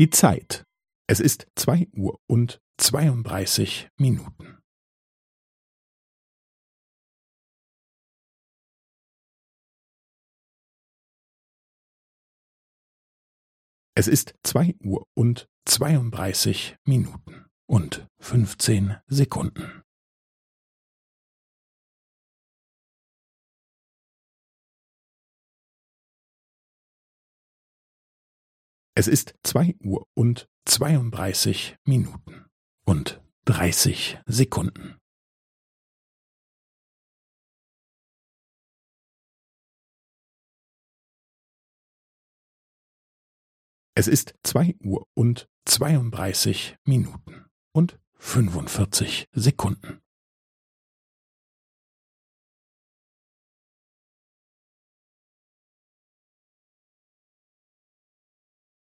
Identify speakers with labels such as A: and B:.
A: Die Zeit. Es ist zwei Uhr und zweiunddreißig Minuten. Es ist zwei Uhr und zweiunddreißig Minuten und fünfzehn Sekunden. Es ist zwei Uhr und zweiunddreißig Minuten und dreißig Sekunden. Es ist zwei Uhr und zweiunddreißig Minuten und fünfundvierzig Sekunden.